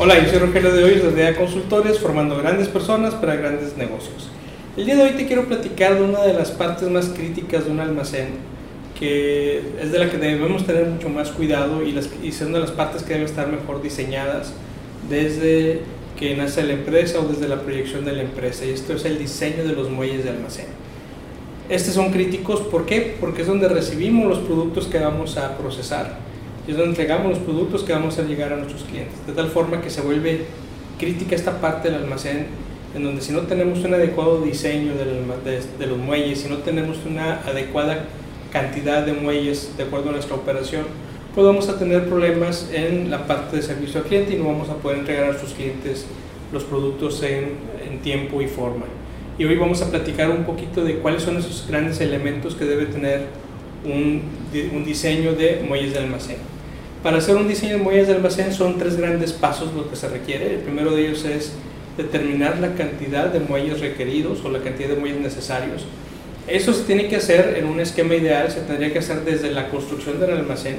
Hola, yo soy Rogelio de hoy desde Consultores, formando grandes personas para grandes negocios. El día de hoy te quiero platicar de una de las partes más críticas de un almacén, que es de la que debemos tener mucho más cuidado y, las, y de las partes que deben estar mejor diseñadas desde que nace la empresa o desde la proyección de la empresa. Y esto es el diseño de los muelles de almacén. Estos son críticos, ¿por qué? Porque es donde recibimos los productos que vamos a procesar es donde entregamos los productos que vamos a llegar a nuestros clientes. De tal forma que se vuelve crítica esta parte del almacén, en donde si no tenemos un adecuado diseño de, los muelles, si no tenemos una adecuada cantidad de muelles de acuerdo a nuestra operación, pues vamos a tener problemas en la parte de servicio al cliente y no vamos a poder entregar a nuestros clientes los productos en, en tiempo y forma. Y hoy vamos a platicar un poquito de cuáles son esos grandes elementos que debe tener un, un diseño de muelles de almacén. Para hacer un diseño de muelles de almacén son tres grandes pasos lo que se requiere. El primero de ellos es determinar la cantidad de muelles requeridos o la cantidad de muelles necesarios. Eso se tiene que hacer en un esquema ideal, se tendría que hacer desde la construcción del almacén,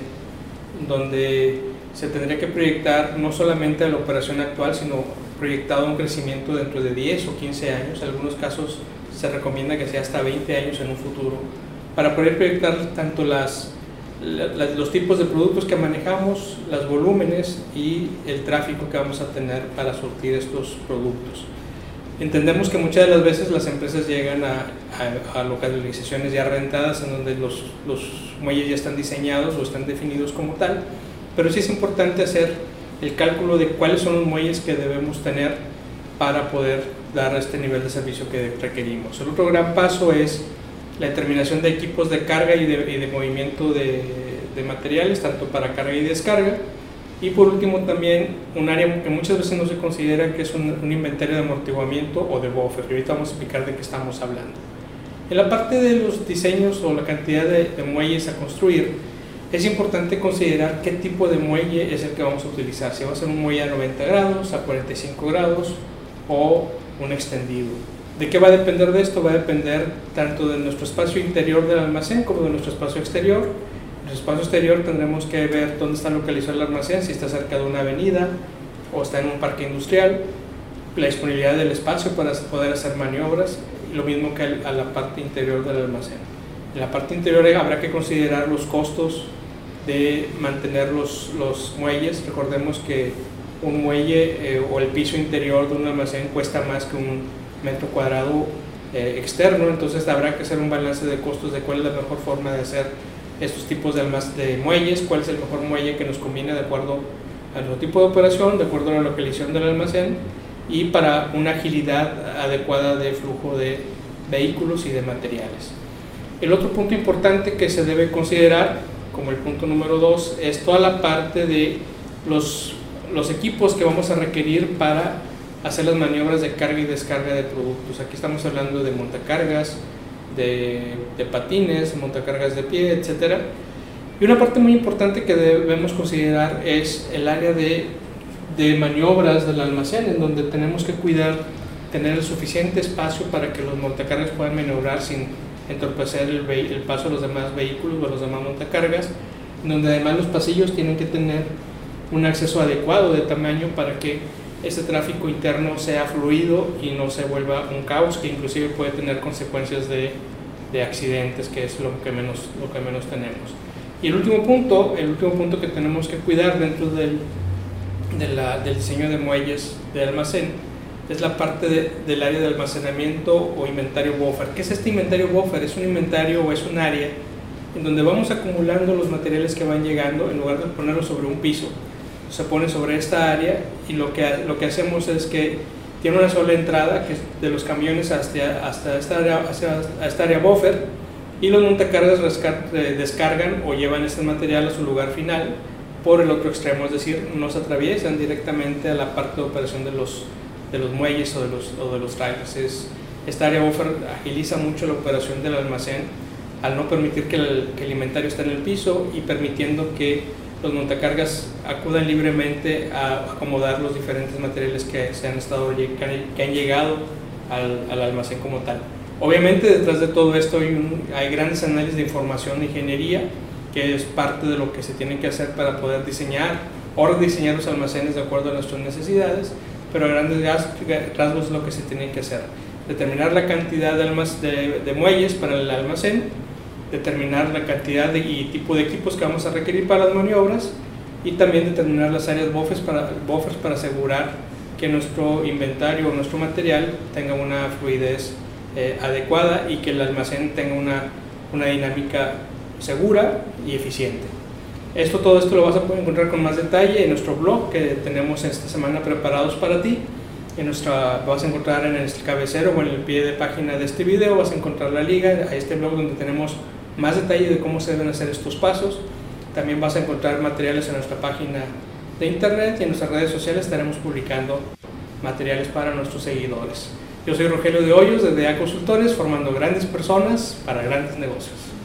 donde se tendría que proyectar no solamente a la operación actual, sino proyectado un crecimiento dentro de 10 o 15 años. En algunos casos se recomienda que sea hasta 20 años en un futuro, para poder proyectar tanto las los tipos de productos que manejamos, los volúmenes y el tráfico que vamos a tener para surtir estos productos. Entendemos que muchas de las veces las empresas llegan a, localizaciones ya rentadas en donde los, los, muelles ya están diseñados o están definidos como tal, pero sí es importante hacer el cálculo de cuáles son los muelles que debemos tener para poder dar este nivel de servicio que requerimos. El otro gran paso es la determinación de equipos de carga y de, movimiento de, materiales, tanto para carga y descarga. Y por último también un área que muchas veces no se considera que es un, inventario de amortiguamiento o de buffer. Y ahorita vamos a explicar de qué estamos hablando. En la parte de los diseños o la cantidad de, de muelles a construir, es importante considerar qué tipo de muelle es el que vamos a utilizar. Si va a ser un muelle a 90 grados, a 45 grados o un extendido. ¿De qué va a depender de esto? Va a depender tanto de nuestro espacio interior del almacén como de nuestro espacio exterior. En el espacio exterior tendremos que ver dónde está localizado el almacén, si está cerca de una avenida o está en un parque industrial, la disponibilidad del espacio para poder hacer maniobras, lo mismo que a la parte interior del almacén. En la parte interior habrá que considerar los costos de mantener los muelles. Recordemos que un muelle eh, o el piso interior de un almacén cuesta más que un metro cuadrado eh, externo, entonces habrá que hacer un balance de costos de cuál es la mejor forma de hacer estos tipos de, de muelles, cuál es el mejor muelle que nos conviene de acuerdo a nuestro tipo de operación, de acuerdo a la localización del almacén y para una agilidad adecuada de flujo de vehículos y de materiales. El otro punto importante que se debe considerar, como el punto número dos, es toda la parte de los, los equipos que vamos a requerir para hacer las maniobras de carga y descarga de productos. Aquí estamos hablando de montacargas, de, de patines, montacargas de pie, etc. Y una parte muy importante que debemos considerar es el área de, de maniobras del almacén, en donde tenemos que cuidar, tener el suficiente espacio para que los montacargas puedan maniobrar sin entorpecer el, el paso de los demás vehículos o los demás montacargas, donde además los pasillos tienen que tener un acceso adecuado de tamaño para que ese tráfico interno sea fluido y no se vuelva un caos que inclusive puede tener consecuencias de, de accidentes, que es lo que, menos, lo que menos tenemos. Y el último punto, el último punto que tenemos que cuidar dentro del, del diseño de muelles de almacén es la parte del área de almacenamiento o inventario buffer. ¿Qué es este inventario buffer? Es un inventario o es un área en donde vamos acumulando los materiales que van llegando en lugar de ponerlos sobre un piso se pone sobre esta área y lo que, lo que hacemos es que tiene una sola entrada de los camiones hasta, hasta esta, área, hacia, esta área buffer y los montacargas eh, descargan o llevan este material a su lugar final por el otro extremo, es decir, no se atraviesan directamente a la parte de operación de los, de los muelles o de los, o de los trailers. Es, esta área buffer agiliza mucho la operación del almacén al no permitir que el, que el inventario esté en el piso y permitiendo que los montacargas acudan libremente a acomodar los diferentes materiales que, se han, estado, que han, llegado al, al, almacén como tal. Obviamente detrás de todo esto hay, hay grandes análisis de información de ingeniería, que es parte de lo que se tiene que hacer para poder diseñar o rediseñar los almacenes de acuerdo a nuestras necesidades, pero a grandes rasgos es lo que se tiene que hacer. Determinar la cantidad de, de, muelles para el almacén, determinar la cantidad y tipo de equipos que vamos a requerir para las maniobras y también determinar las áreas buffers para, buffers para asegurar que nuestro inventario o nuestro material tenga una fluidez eh, adecuada y que el almacén tenga una, una dinámica segura y eficiente. Esto, todo esto lo vas a poder encontrar con más detalle en nuestro blog que tenemos esta semana preparados para ti. En nuestra, vas a encontrar en el cabecero o en el pie de página de este video, vas a encontrar la liga a este blog donde tenemos más detalle de cómo se deben hacer estos pasos. También vas a encontrar materiales en nuestra página de internet y en nuestras redes sociales estaremos publicando materiales para nuestros seguidores. Yo soy Rogelio de Hoyos de DA Consultores, formando grandes personas para grandes negocios.